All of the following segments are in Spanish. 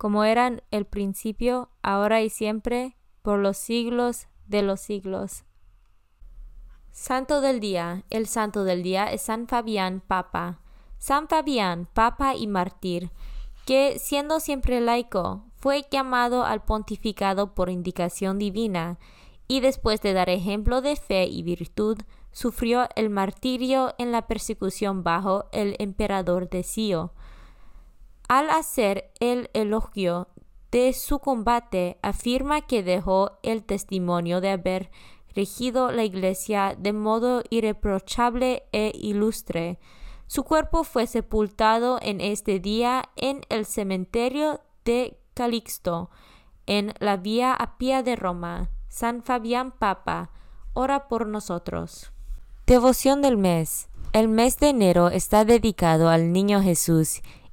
como eran el principio, ahora y siempre, por los siglos de los siglos. Santo del Día. El Santo del Día es San Fabián, Papa. San Fabián, Papa y Mártir, que, siendo siempre laico, fue llamado al pontificado por indicación divina, y después de dar ejemplo de fe y virtud, sufrió el martirio en la persecución bajo el emperador de Sio al hacer el elogio de su combate, afirma que dejó el testimonio de haber regido la iglesia de modo irreprochable e ilustre. Su cuerpo fue sepultado en este día en el cementerio de Calixto, en la vía Apia de Roma. San Fabián Papa, ora por nosotros. Devoción del mes. El mes de enero está dedicado al Niño Jesús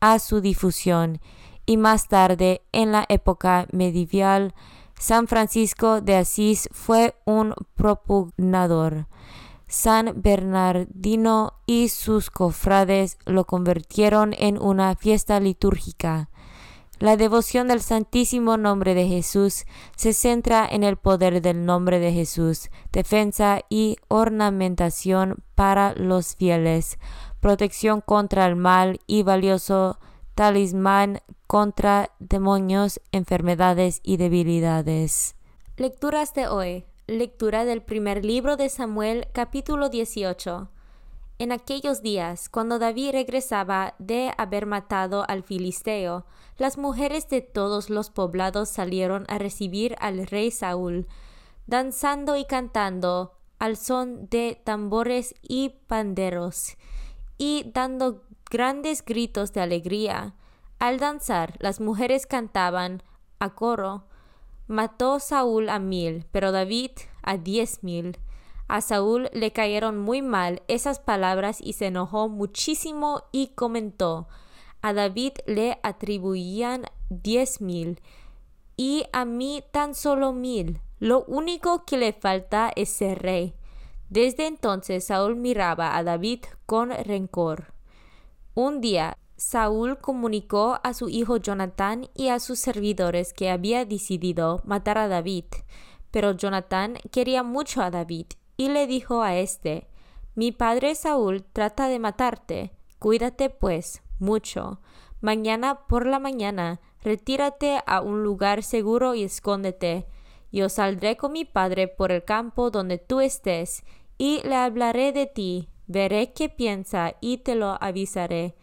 a su difusión y más tarde, en la época medieval, San Francisco de Asís fue un propugnador. San Bernardino y sus cofrades lo convirtieron en una fiesta litúrgica. La devoción del Santísimo Nombre de Jesús se centra en el poder del nombre de Jesús, defensa y ornamentación para los fieles, protección contra el mal y valioso talismán contra demonios, enfermedades y debilidades. Lecturas de hoy. Lectura del primer libro de Samuel capítulo 18. En aquellos días, cuando David regresaba de haber matado al filisteo, las mujeres de todos los poblados salieron a recibir al rey Saúl, danzando y cantando al son de tambores y panderos y dando grandes gritos de alegría. Al danzar, las mujeres cantaban a coro. Mató Saúl a mil, pero David a diez mil. A Saúl le cayeron muy mal esas palabras y se enojó muchísimo y comentó a David le atribuían diez mil y a mí tan solo mil. Lo único que le falta es ser rey. Desde entonces Saúl miraba a David con rencor. Un día Saúl comunicó a su hijo Jonatán y a sus servidores que había decidido matar a David. Pero Jonatán quería mucho a David y le dijo a éste Mi padre Saúl trata de matarte. Cuídate, pues, mucho. Mañana por la mañana, retírate a un lugar seguro y escóndete. Yo saldré con mi padre por el campo donde tú estés, y le hablaré de ti, veré qué piensa y te lo avisaré.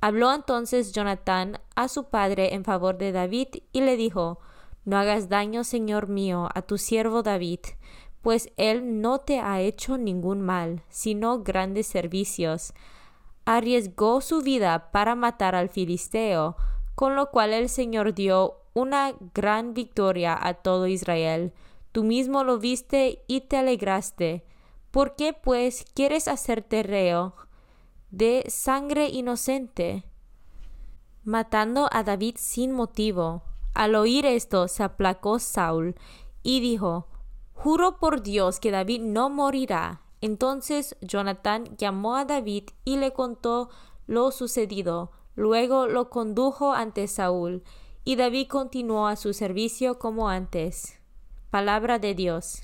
Habló entonces Jonatán a su padre en favor de David y le dijo, No hagas daño, señor mío, a tu siervo David, pues él no te ha hecho ningún mal, sino grandes servicios arriesgó su vida para matar al filisteo, con lo cual el Señor dio una gran victoria a todo Israel. Tú mismo lo viste y te alegraste. ¿Por qué pues quieres hacerte reo de sangre inocente? Matando a David sin motivo. Al oír esto se aplacó Saúl y dijo, Juro por Dios que David no morirá. Entonces Jonatán llamó a David y le contó lo sucedido. Luego lo condujo ante Saúl, y David continuó a su servicio como antes. Palabra de Dios.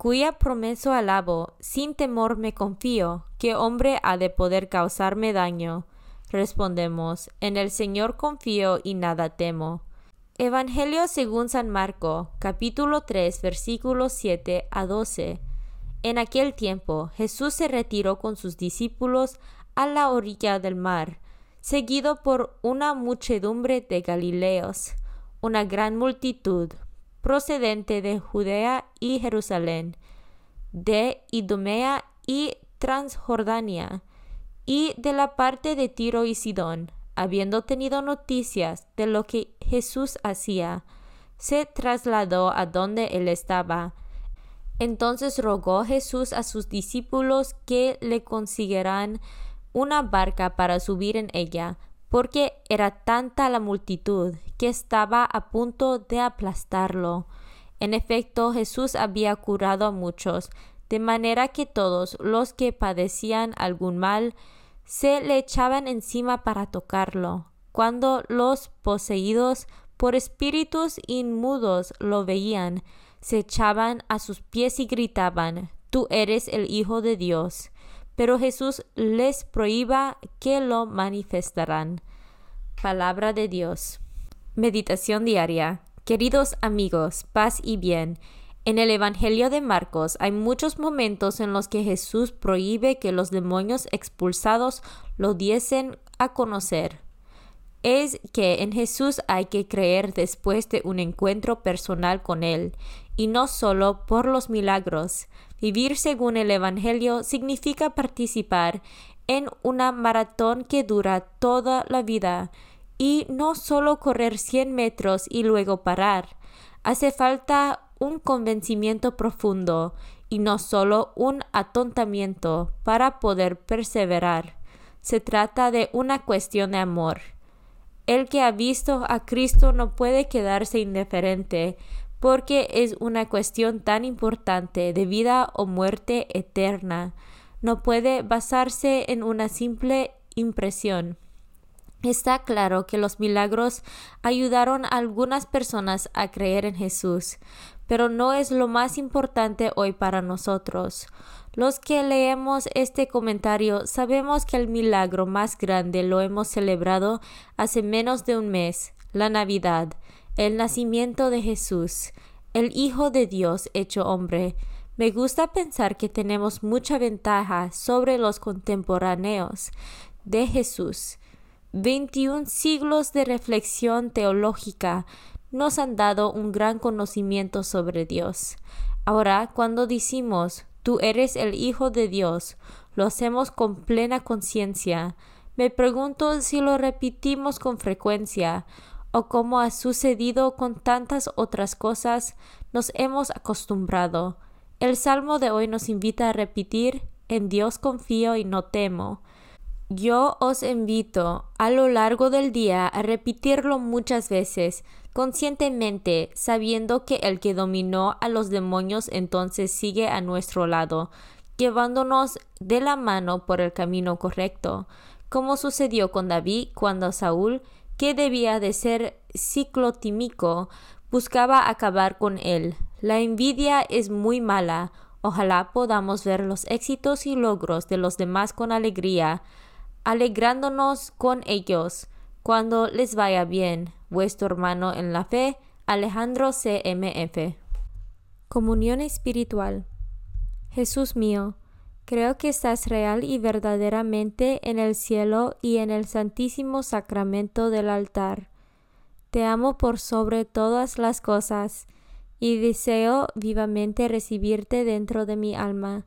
Cuya promesa alabo, sin temor me confío, ¿qué hombre ha de poder causarme daño? Respondemos, en el Señor confío y nada temo. Evangelio según San Marco, capítulo 3, versículos 7 a 12. En aquel tiempo Jesús se retiró con sus discípulos a la orilla del mar, seguido por una muchedumbre de Galileos, una gran multitud, procedente de Judea y Jerusalén, de Idumea y Transjordania, y de la parte de Tiro y Sidón, habiendo tenido noticias de lo que Jesús hacía, se trasladó a donde él estaba. Entonces rogó Jesús a sus discípulos que le consiguieran una barca para subir en ella, porque era tanta la multitud que estaba a punto de aplastarlo. En efecto, Jesús había curado a muchos, de manera que todos los que padecían algún mal se le echaban encima para tocarlo. Cuando los poseídos por espíritus inmudos lo veían, se echaban a sus pies y gritaban, Tú eres el Hijo de Dios pero Jesús les prohíba que lo manifestarán. Palabra de Dios. Meditación diaria. Queridos amigos, paz y bien. En el Evangelio de Marcos hay muchos momentos en los que Jesús prohíbe que los demonios expulsados lo diesen a conocer. Es que en Jesús hay que creer después de un encuentro personal con Él, y no solo por los milagros, Vivir según el Evangelio significa participar en una maratón que dura toda la vida y no solo correr 100 metros y luego parar. Hace falta un convencimiento profundo y no solo un atontamiento para poder perseverar. Se trata de una cuestión de amor. El que ha visto a Cristo no puede quedarse indiferente, porque es una cuestión tan importante de vida o muerte eterna. No puede basarse en una simple impresión. Está claro que los milagros ayudaron a algunas personas a creer en Jesús, pero no es lo más importante hoy para nosotros. Los que leemos este comentario sabemos que el milagro más grande lo hemos celebrado hace menos de un mes, la Navidad, el nacimiento de Jesús, el Hijo de Dios hecho hombre. Me gusta pensar que tenemos mucha ventaja sobre los contemporáneos de Jesús 21 siglos de reflexión teológica nos han dado un gran conocimiento sobre Dios. Ahora, cuando decimos, tú eres el Hijo de Dios, lo hacemos con plena conciencia. Me pregunto si lo repetimos con frecuencia, o como ha sucedido con tantas otras cosas, nos hemos acostumbrado. El Salmo de hoy nos invita a repetir, en Dios confío y no temo. Yo os invito a lo largo del día a repetirlo muchas veces, conscientemente, sabiendo que el que dominó a los demonios entonces sigue a nuestro lado, llevándonos de la mano por el camino correcto, como sucedió con David cuando Saúl, que debía de ser ciclotímico, buscaba acabar con él. La envidia es muy mala. Ojalá podamos ver los éxitos y logros de los demás con alegría, alegrándonos con ellos cuando les vaya bien. Vuestro hermano en la fe, Alejandro CMF. Comunión espiritual. Jesús mío, creo que estás real y verdaderamente en el cielo y en el santísimo sacramento del altar. Te amo por sobre todas las cosas y deseo vivamente recibirte dentro de mi alma